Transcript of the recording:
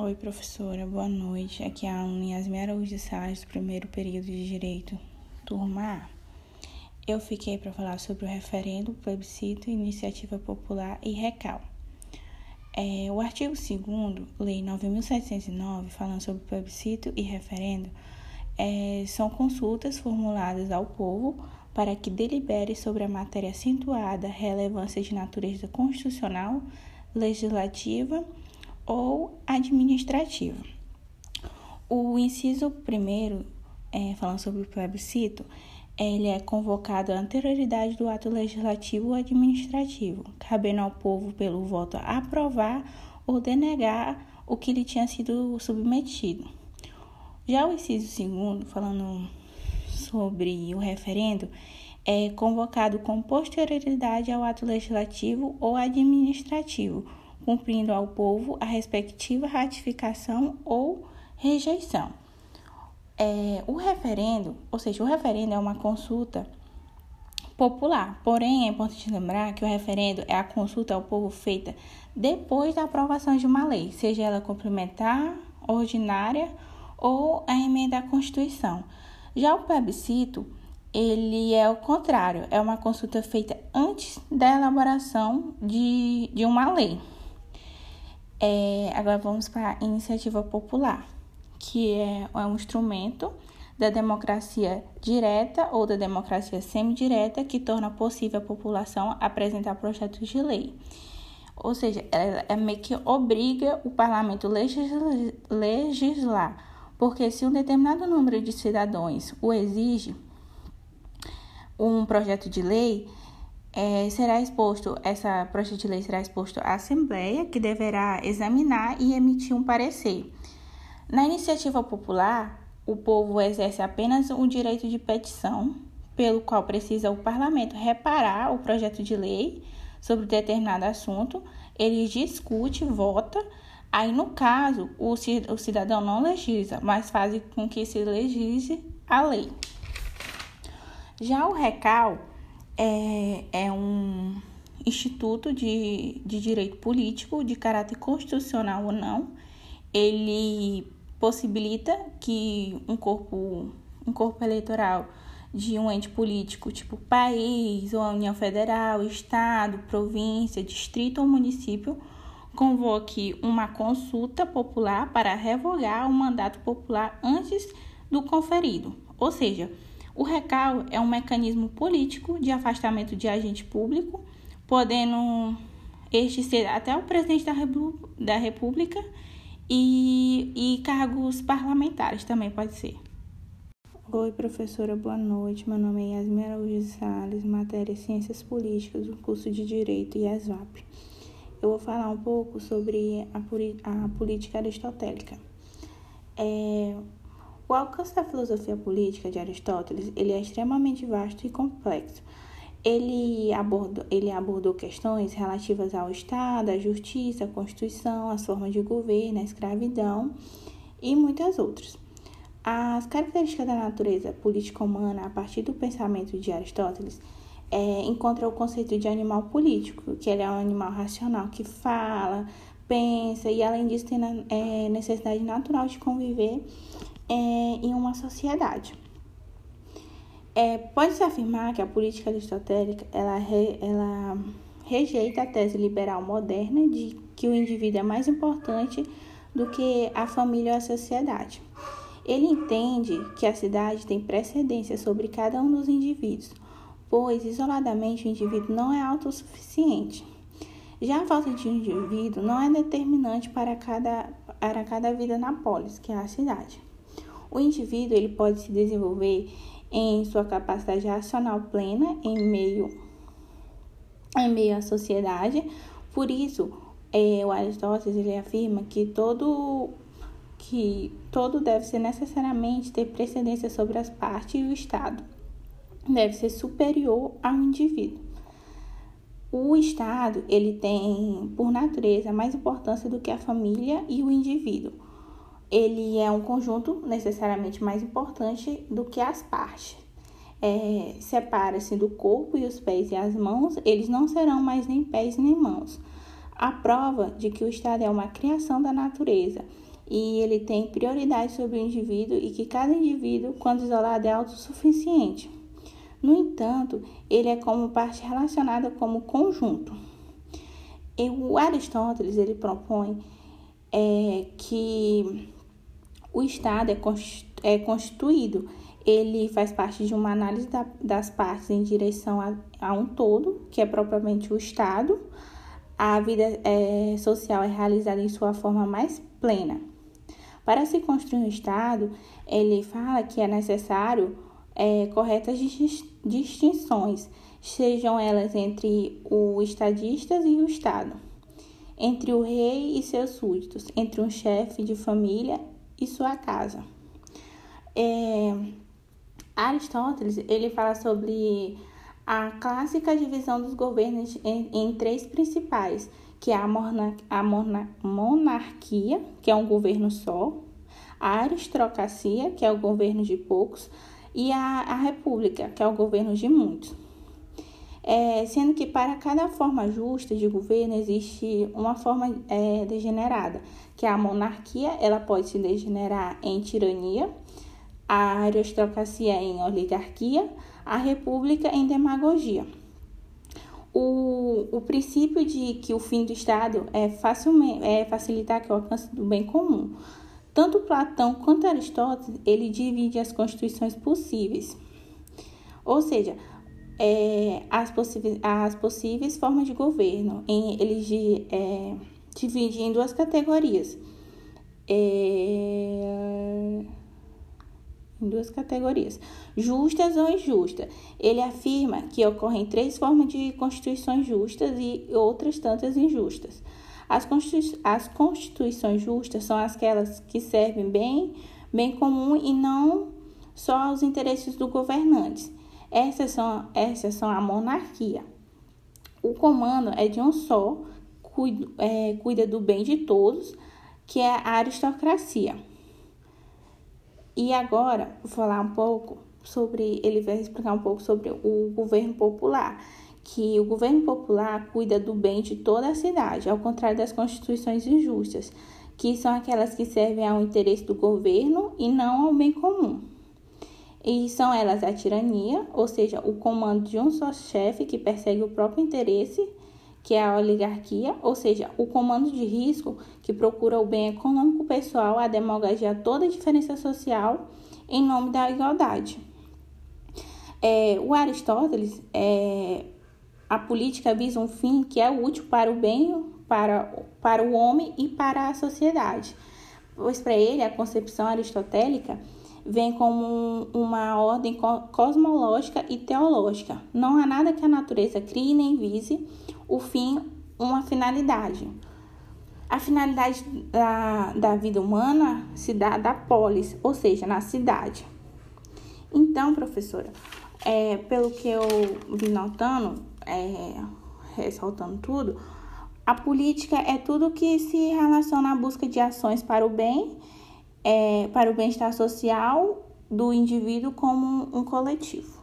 Oi, professora, boa noite. Aqui é a aluna Yasmin Araújo Salles, do primeiro período de Direito, turma A. Eu fiquei para falar sobre o referendo, plebiscito, iniciativa popular e recal. É, o artigo 2 Lei 9.709, falando sobre plebiscito e referendo, é, são consultas formuladas ao povo para que delibere sobre a matéria acentuada relevância de natureza constitucional, legislativa ou administrativa. O inciso primeiro, é, falando sobre o plebiscito, ele é convocado à anterioridade do ato legislativo ou administrativo, cabendo ao povo pelo voto aprovar ou denegar o que lhe tinha sido submetido. Já o inciso segundo, falando sobre o referendo, é convocado com posterioridade ao ato legislativo ou administrativo, cumprindo ao povo a respectiva ratificação ou rejeição. É, o referendo, ou seja, o referendo é uma consulta popular, porém é importante lembrar que o referendo é a consulta ao povo feita depois da aprovação de uma lei, seja ela complementar, ordinária ou a emenda à Constituição. Já o plebiscito, ele é o contrário, é uma consulta feita antes da elaboração de, de uma lei. É, agora vamos para a iniciativa popular que é, é um instrumento da democracia direta ou da democracia semidireta que torna possível a população apresentar projetos de lei. Ou seja, ela é meio que obriga o parlamento legislar, porque se um determinado número de cidadãos o exige, um projeto de lei é, será exposto, essa projeto de lei será exposto à Assembleia, que deverá examinar e emitir um parecer. Na iniciativa popular, o povo exerce apenas o direito de petição, pelo qual precisa o parlamento reparar o projeto de lei sobre determinado assunto, ele discute, vota. Aí, no caso, o cidadão não legisla, mas faz com que se legisle a lei. Já o RECAL é, é um instituto de, de direito político de caráter constitucional ou não. Ele possibilita que um corpo, um corpo eleitoral de um ente político, tipo país ou a União Federal, Estado, província, distrito ou município, convoque uma consulta popular para revogar o mandato popular antes do conferido. Ou seja, o recal é um mecanismo político de afastamento de agente público, podendo este ser até o presidente da República e, e cargos parlamentares também pode ser. Oi, professora, boa noite. Meu nome é Yasmin Araújo Salles, matéria Ciências Políticas, do curso de Direito e ESVAP. Eu vou falar um pouco sobre a, a política aristotélica. É, o alcance da filosofia política de Aristóteles ele é extremamente vasto e complexo, ele abordou, ele abordou questões relativas ao Estado, à justiça, à Constituição, às formas de governo, à escravidão e muitas outras. As características da natureza política humana, a partir do pensamento de Aristóteles, é, encontra o conceito de animal político, que ele é um animal racional que fala, pensa e, além disso, tem é, necessidade natural de conviver é, em uma sociedade. É, Pode-se afirmar que a política aristotélica ela, re, ela rejeita a tese liberal moderna de que o indivíduo é mais importante do que a família ou a sociedade. Ele entende que a cidade tem precedência sobre cada um dos indivíduos, pois isoladamente o indivíduo não é autossuficiente. Já a falta de indivíduo não é determinante para cada, para cada vida na polis, que é a cidade. O indivíduo ele pode se desenvolver em sua capacidade racional plena em meio, em meio à sociedade. Por isso, é, o Aristóteles ele afirma que todo que todo deve ser necessariamente ter precedência sobre as partes e o Estado. Deve ser superior ao indivíduo. O Estado ele tem, por natureza, mais importância do que a família e o indivíduo ele é um conjunto necessariamente mais importante do que as partes. É, Separa-se do corpo e os pés e as mãos, eles não serão mais nem pés nem mãos. A prova de que o Estado é uma criação da natureza e ele tem prioridade sobre o indivíduo e que cada indivíduo, quando isolado, é autossuficiente. No entanto, ele é como parte relacionada como conjunto. E o Aristóteles ele propõe é, que o Estado é, é constituído, ele faz parte de uma análise da, das partes em direção a, a, um todo, que é propriamente o Estado. A vida é, social é realizada em sua forma mais plena. Para se construir um Estado, ele fala que é necessário é, corretas distinções, sejam elas entre o estadistas e o Estado, entre o rei e seus súditos, entre um chefe de família e sua casa. É, Aristóteles ele fala sobre a clássica divisão dos governos em, em três principais, que é a, morna, a morna, monarquia, que é um governo só, a aristocracia, que é o governo de poucos, e a, a república, que é o governo de muitos. É, sendo que para cada forma justa de governo existe uma forma é, degenerada, que é a monarquia, ela pode se degenerar em tirania, a aristocracia em oligarquia, a república em demagogia o, o princípio de que o fim do Estado é, facilmente, é facilitar que o alcance do bem comum. Tanto Platão quanto Aristóteles, ele divide as constituições possíveis. Ou seja, é, as, possíveis, as possíveis formas de governo. Em, ele é, divide em duas categorias. É, em duas categorias, justas ou injustas. Ele afirma que ocorrem três formas de constituições justas e outras tantas injustas. As, constitui as constituições justas são aquelas que servem bem, bem comum e não só aos interesses do governante. Essas são, essas são a monarquia. O comando é de um só, cuida, é, cuida do bem de todos, que é a aristocracia. E agora, vou falar um pouco sobre, ele vai explicar um pouco sobre o governo popular, que o governo popular cuida do bem de toda a cidade, ao contrário das constituições injustas, que são aquelas que servem ao interesse do governo e não ao bem comum. E são elas a tirania, ou seja, o comando de um só chefe que persegue o próprio interesse que é a oligarquia, ou seja, o comando de risco que procura o bem econômico pessoal, a demagogia toda a diferença social em nome da igualdade. É, o Aristóteles, é, a política visa um fim que é útil para o bem, para, para o homem e para a sociedade. Pois para ele, a concepção aristotélica vem como uma ordem cosmológica e teológica. Não há nada que a natureza crie nem vise o fim, uma finalidade. A finalidade da, da vida humana se dá da polis, ou seja, na cidade. Então, professora, é, pelo que eu vi notando, é, ressaltando tudo, a política é tudo que se relaciona à busca de ações para o bem, é, para o bem-estar social do indivíduo como um coletivo.